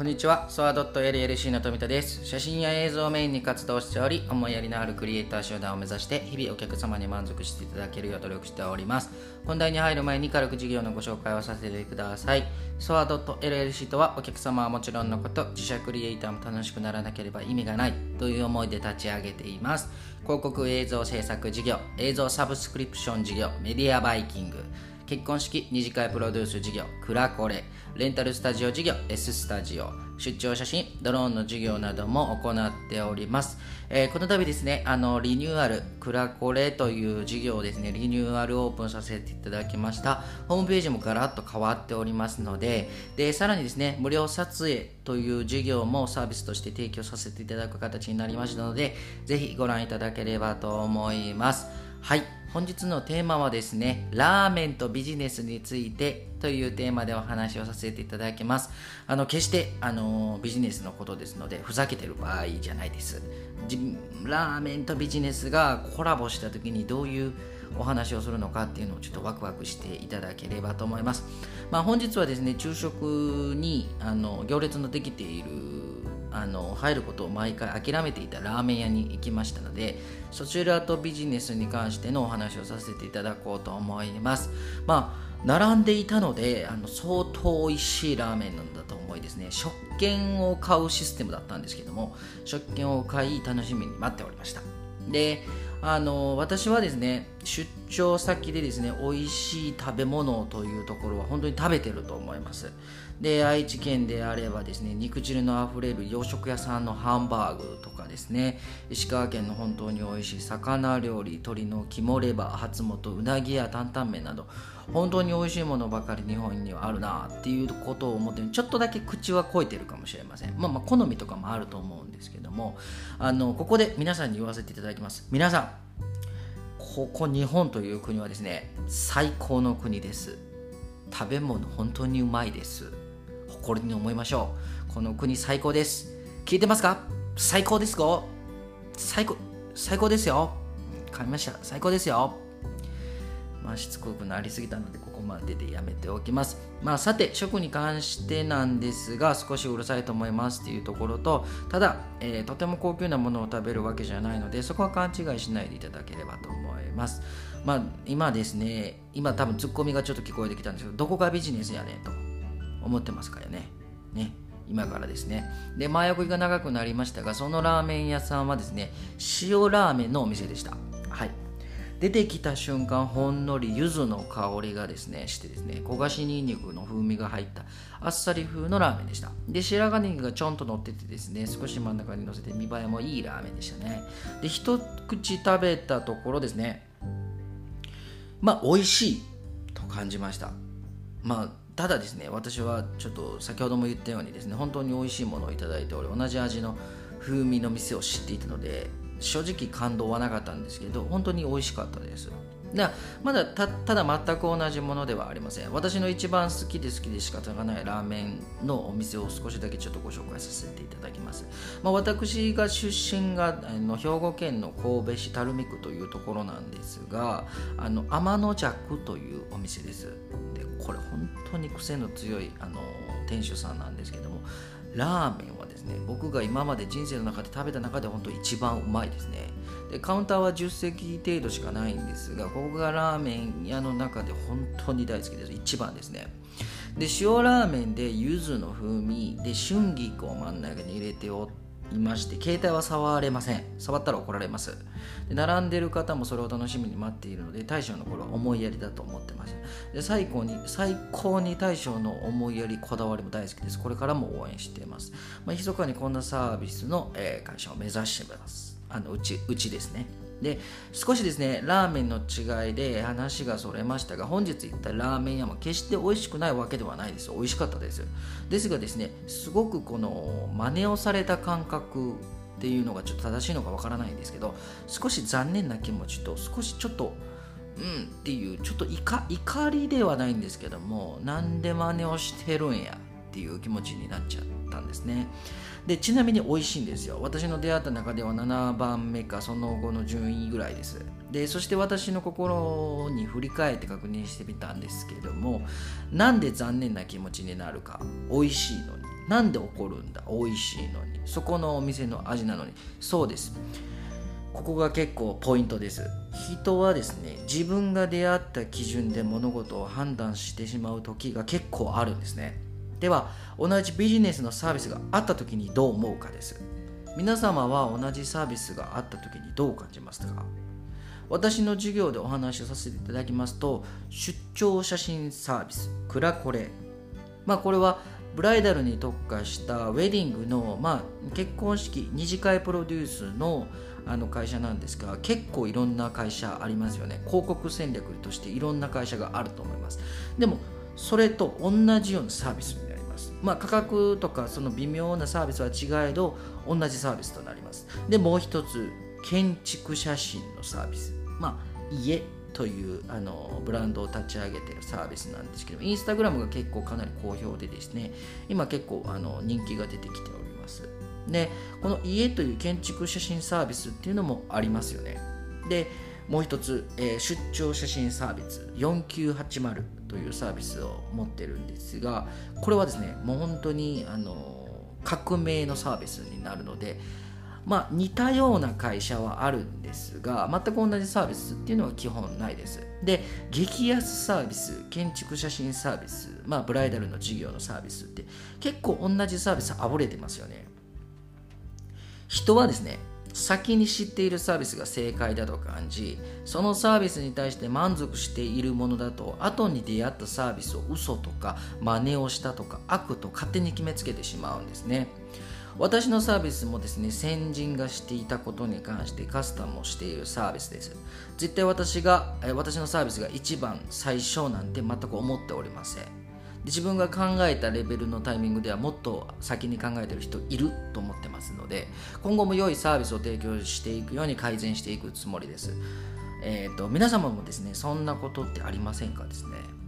こんにちは、ソアドット LLC の富田です。写真や映像をメインに活動しており、思いやりのあるクリエイター集団を目指して、日々お客様に満足していただけるよう努力しております。本題に入る前に軽く事業のご紹介をさせてください。ソアドット LLC とは、お客様はもちろんのこと、自社クリエイターも楽しくならなければ意味がないという思いで立ち上げています。広告映像制作事業、映像サブスクリプション事業、メディアバイキング、結婚式二次会プロデュース事業クラコレレンタルスタジオ事業 S スタジオ出張写真ドローンの事業なども行っております、えーこの度ですねあのリニューアルクラコレという事業をですねリニューアルオープンさせていただきました。ホームページもガラッと変わっておりますのででさらにですね無料撮影という事業もサービスとして提供させていただく形になりましたのでぜひご覧いただければと思います。はい。本日のテーマはですねラーメンとビジネスについてというテーマでお話をさせていただきます。あの決してあのビジネスのことですのでふざけてる場合じゃないです。ラーメンとビジネスがコラボした時にどういうお話をするのかっていうのをちょっとワクワクしていただければと思います、まあ、本日はですね昼食にあの行列のできているあの入ることを毎回諦めていたラーメン屋に行きましたのでそちらとビジネスに関してのお話をさせていただこうと思います。まあ並んでいたのであの相当美味しいラーメンなんだと思いですね。食券を買うシステムだったんですけども食券を買い楽しみに待っておりました。であの私はですね出張先でですね美味しい食べ物というところは本当に食べてると思います。で愛知県であればですね肉汁のあふれる洋食屋さんのハンバーグとかですね石川県の本当に美味しい魚料理鶏の肝レバー初元うなぎや担々麺など本当に美味しいものばかり日本にはあるなっていうことを思ってちょっとだけ口は肥えてるかもしれません。まあまあ好みとかもあると思うんですけどもあのここで皆さんに言わせていただきます。皆さんここ日本という国はですね最高の国です。食べ物本当にうまいです。誇りに思いましょう。この国最高です。聞いてますか？最高ですよ。最高最高ですよ。噛みました。最高ですよ。まあしつこくなりすぎたのでここまででやめておきます。まあさて食に関してなんですが少しうるさいと思いますっていうところとただ、えーとても高級なものを食べるわけじゃないのでそこは勘違いしないでいただければと思いますまあ今ですね今多分ツッコミがちょっと聞こえてきたんですけどどこがビジネスやねんと思ってますからね。ね今からですね。で前置きが長くなりましたがそのラーメン屋さんはですね塩ラーメンのお店でした。はい。出てきた瞬間ほんのり柚子の香りがですねしてですね焦がしにんにくの風味が入ったあっさり風のラーメンでした。で白髪ネギがちょんと乗っててですね少し真ん中に乗せて見栄えもいいラーメンでしたね。で一口食べたところですねまあ美味しいと感じました。まあただですね私はちょっと先ほども言ったようにですね本当に美味しいものをいいており同じ味の風味の店を知っていたので正直感動はなかったんですけど本当に美味しかったです。だまだたただ全く同じものではありません。私の一番好きで好きで仕方がないラーメンのお店を少しだけちょっとご紹介させていただきます、まあ、私が出身があの兵庫県の神戸市垂水区というところなんですがあの天の弱というお店です。でこれ本当に癖の強いあの店主さんなんですけどもラーメンはですね。僕が今まで人生の中で食べた中で本当一番うまいですね。でカウンターは10席程度しかないんですがここがラーメン屋の中で本当に大好きです。一番ですね。で塩ラーメンで柚子の風味で春菊を真ん中に入れておいまして携帯は触れません。触ったら怒られます。で並んでる方もそれを楽しみに待っているので大将の頃は思いやりだと思ってますで最高に最高に大将の思いやりこだわりも大好きです。これからも応援しています、まあ、密かにこんなサービスの、えー会社を目指してます。あのうちうちですね。で少しですねラーメンの違いで話がそれましたが本日言ったラーメン屋も決して美味しくないわけではないです美味しかったですですがですねすごくこの真似をされた感覚っていうのがちょっと正しいのかわからないんですけど少し残念な気持ちと少しちょっとうんっていうちょっと怒りではないんですけどもなんで真似をしてるんやっていう気持ちになっちゃってたんですね。でちなみに美味しいんですよ。私の出会った中では7番目かその後の順位ぐらいです。でそして私の心に振り返って確認してみたんですけどもなんで残念な気持ちになるか美味しいのに。なんで怒るんだ美味しいのに。そこのお店の味なのに。そうです。ここが結構ポイントです。人はですね自分が出会った基準で物事を判断してしまう時が結構あるんですね。では同じビジネスのサービスがあった時にどう思うかです。皆様は同じサービスがあった時にどう感じますか？私の授業でお話をさせていただきますと出張写真サービスクラコレまあこれはブライダルに特化したウェディングの、まあ、結婚式二次会プロデュースのあの会社なんですが結構いろんな会社ありますよね。広告戦略としていろんな会社があると思います。でもそれと同じようなサービス。まあ価格とかその微妙なサービスは違えど同じサービスとなります。でもう一つ建築写真のサービス。まあ、家というあのブランドを立ち上げてるサービスなんですけどインスタグラムが結構かなり好評でですね今結構あの人気が出てきております。でこの家という建築写真サービスっていうのもありますよね。でもう一つ、えー、出張写真サービス4980というサービスを持ってるんですがこれはですねもう本当にあの革命のサービスになるのでまあ、似たような会社はあるんですが全く同じサービスっていうのは基本ないです。で激安サービス建築写真サービス、まあ、ブライダルの事業のサービスって結構同じサービスあぶれてますよね。人はですね先に知っているサービスが正解だと感じそのサービスに対して満足しているものだと後に出会ったサービスを嘘とか真似をしたとか悪と勝手に決めつけてしまうんですね。私のサービスもですね先人がしていたことに関してカスタムをしているサービスです。絶対私が私のサービスが一番最小なんて全く思っておりません。自分が考えたレベルのタイミングではもっと先に考えてる人いると思ってますので今後も良いサービスを提供していくように改善していくつもりです、えーと、皆様もですねそんなことってありませんかですね。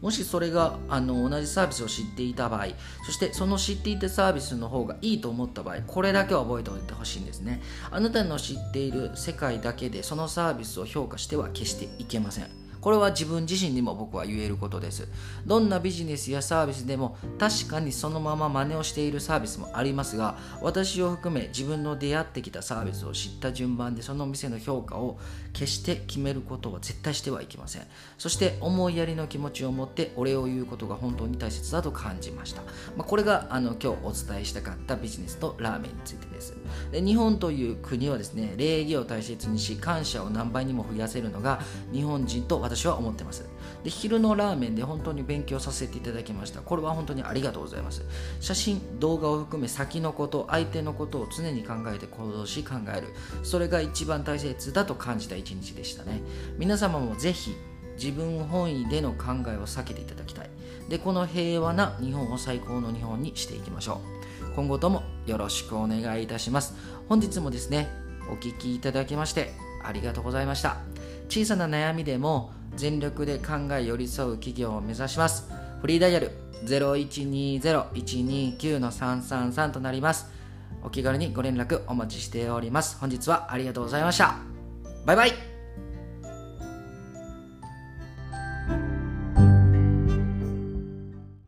もしそれがあの同じサービスを知っていた場合そしてその知っていたサービスの方がいいと思った場合これだけは覚えておいてほしいんですね。あなたの知っている世界だけでそのサービスを評価しては決していけません。これは自分自身にも僕は言えることです。どんなビジネスやサービスでも確かにそのまま真似をしているサービスもありますが私を含め自分の出会ってきたサービスを知った順番でその店の評価を決して決めることは絶対してはいけません。そして思いやりの気持ちを持ってお礼を言うことが本当に大切だと感じました、まあ、これがあの今日お伝えしたかったビジネスとラーメンについてです。で日本という国はですね礼儀を大切にし感謝を何倍にも増やせるのが日本人と私は思ってます。で昼のラーメンで本当に勉強させていただきました。これは本当にありがとうございます。写真動画を含め先のこと相手のことを常に考えて行動し考える。それが一番大切だと感じた一日でしたね。皆様もぜひ自分本位での考えを避けていただきたい。でこの平和な日本を最高の日本にしていきましょう。今後ともよろしくお願いいたします。本日もですねお聴きいただきましてありがとうございました。小さな悩みでも全力で考え寄り添う企業を目指します。フリーダイヤル0120-129-333となります。お気軽にご連絡お待ちしております。本日はありがとうございました。バイバイ。